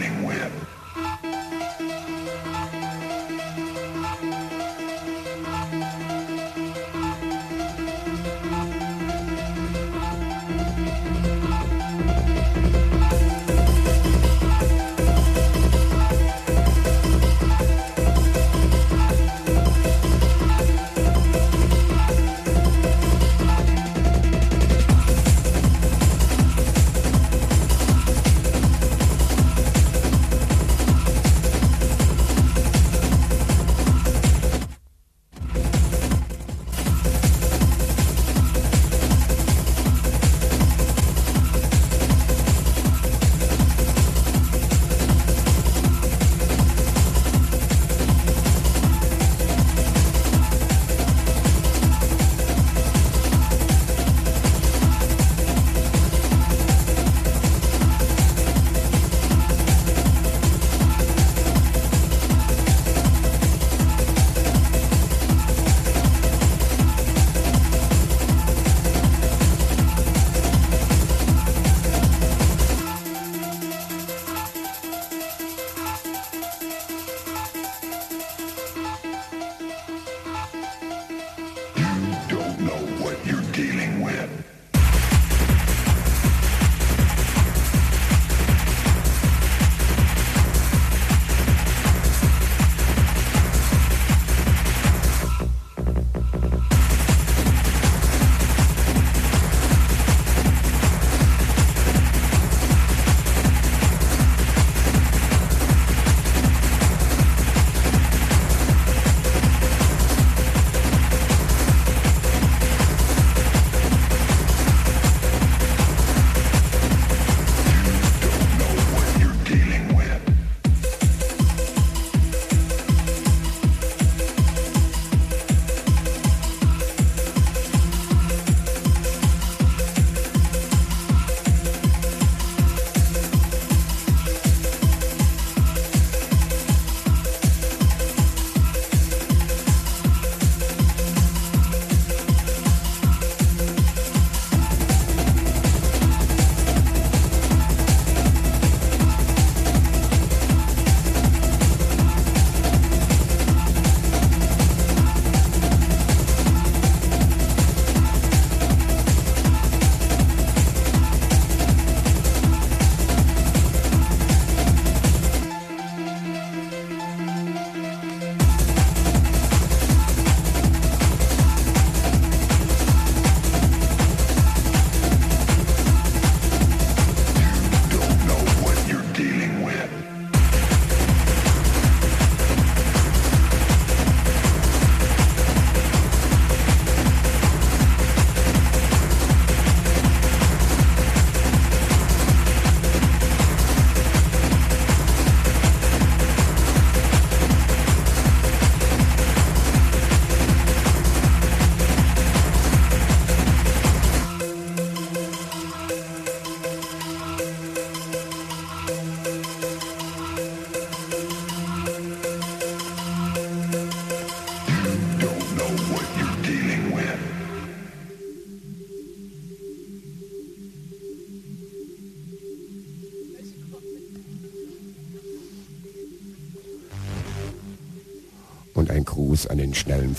flaming.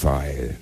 Den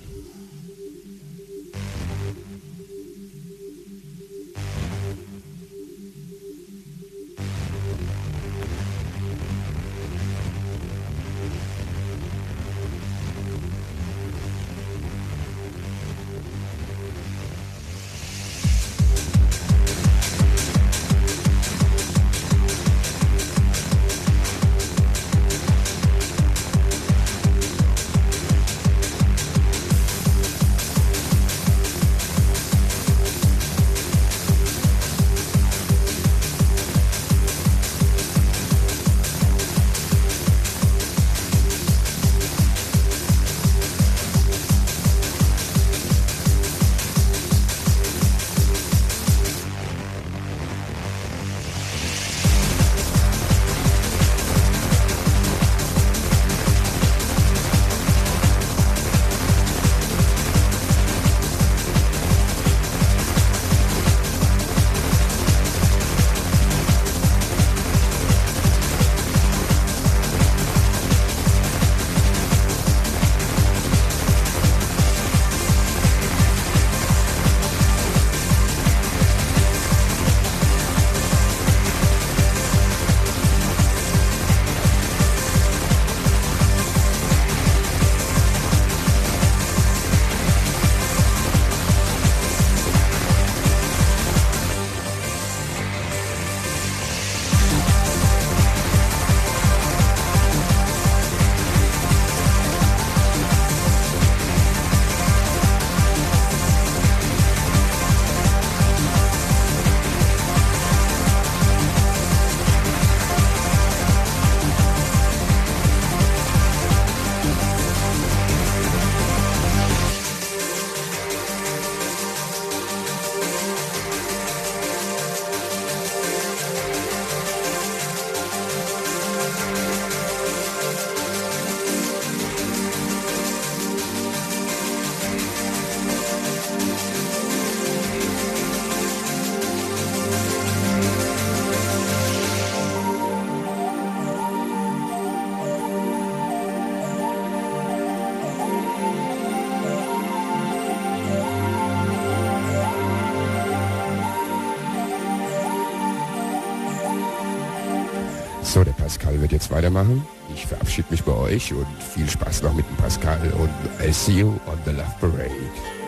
jetzt weitermachen. Ich verabschiede mich bei euch und viel Spaß noch mit dem Pascal und I see you on the Love Parade.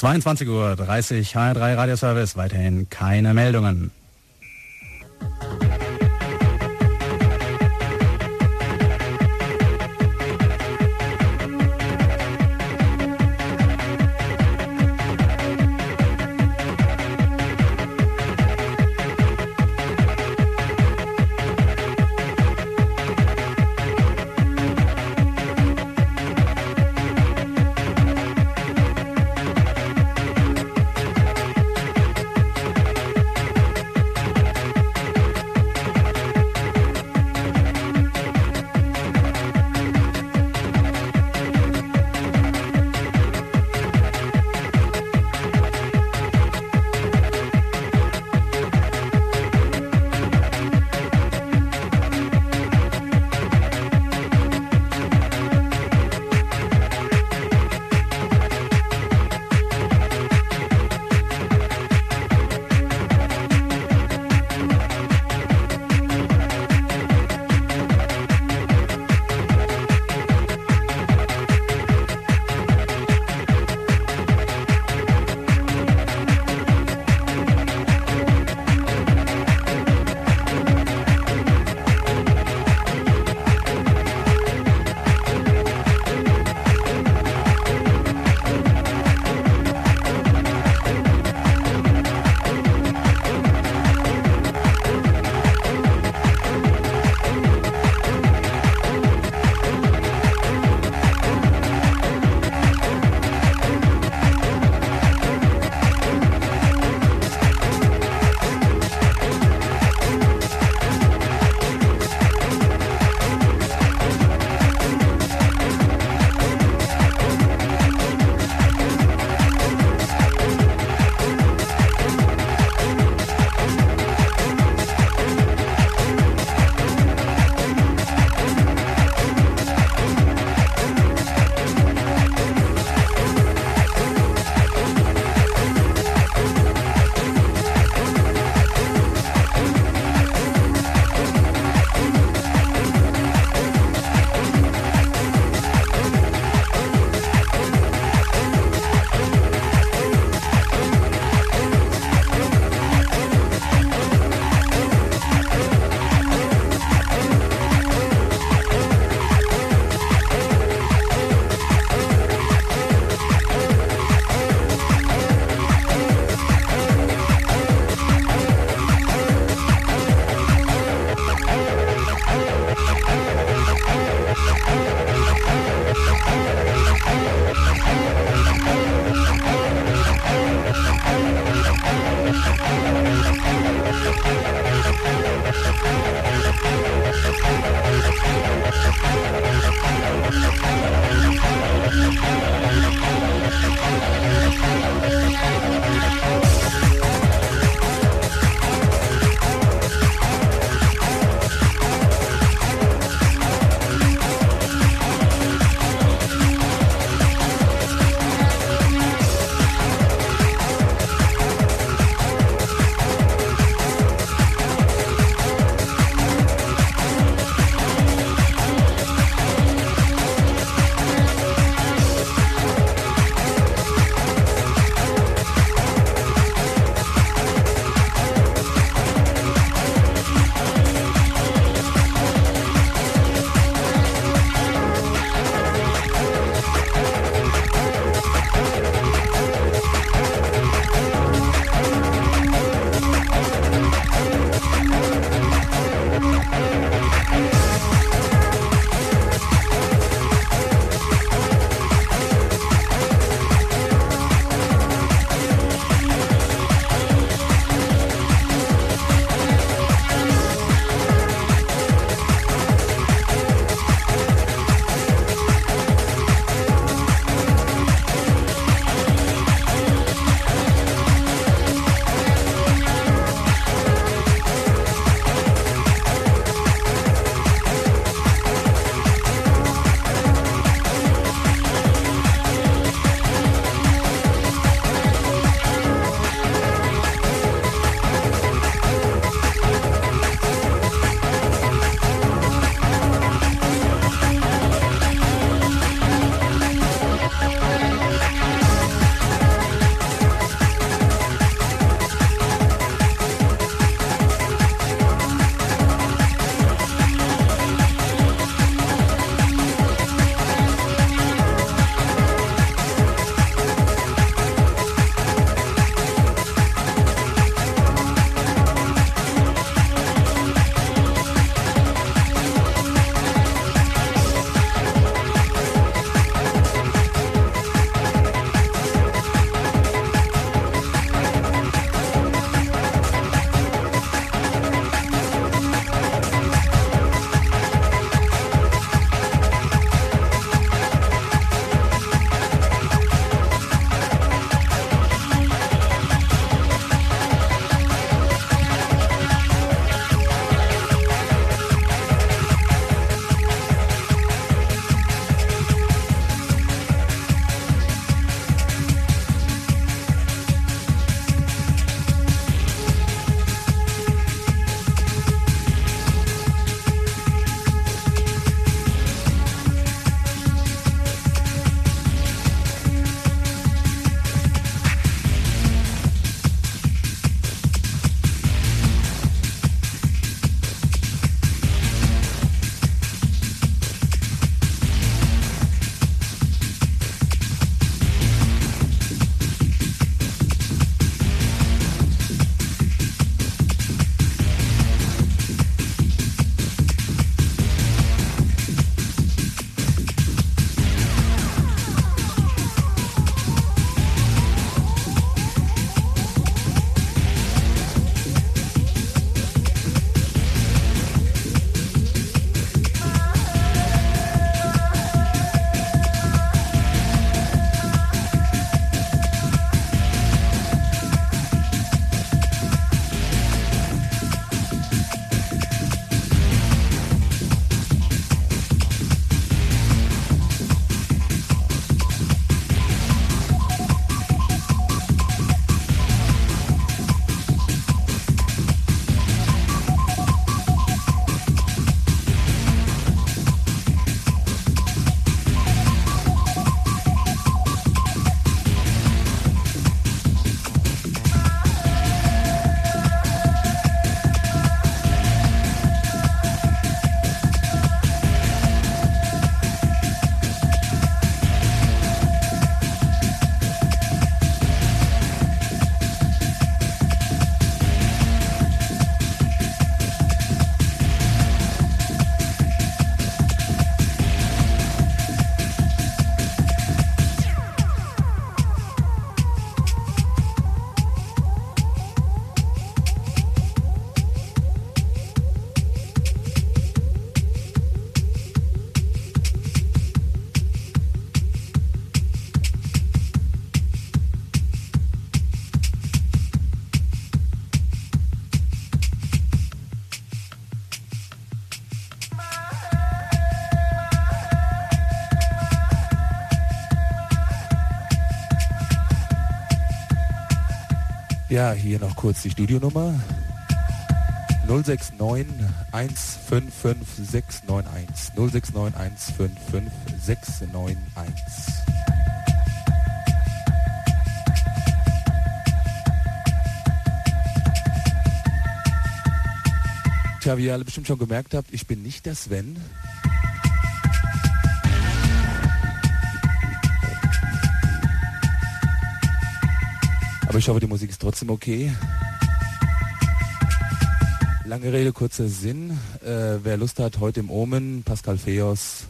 22.30 Uhr, HR3 Radioservice, weiterhin keine Meldungen. Ja, hier noch kurz die Studionummer. 069 155 691. 069 155 691. Tja, wie ihr alle bestimmt schon gemerkt habt, ich bin nicht der Sven. Aber ich hoffe, die Musik ist trotzdem okay. Lange Rede, kurzer Sinn. Äh, wer Lust hat, heute im Omen, Pascal Feos,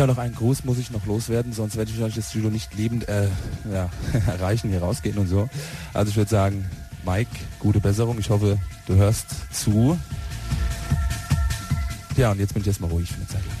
Tja, noch einen Gruß muss ich noch loswerden, sonst werde ich wahrscheinlich das Studio nicht lebend äh, ja, erreichen, hier rausgehen und so. Also ich würde sagen, Mike, gute Besserung. Ich hoffe, du hörst zu. Ja, und jetzt bin ich erstmal ruhig für eine Zeit lang.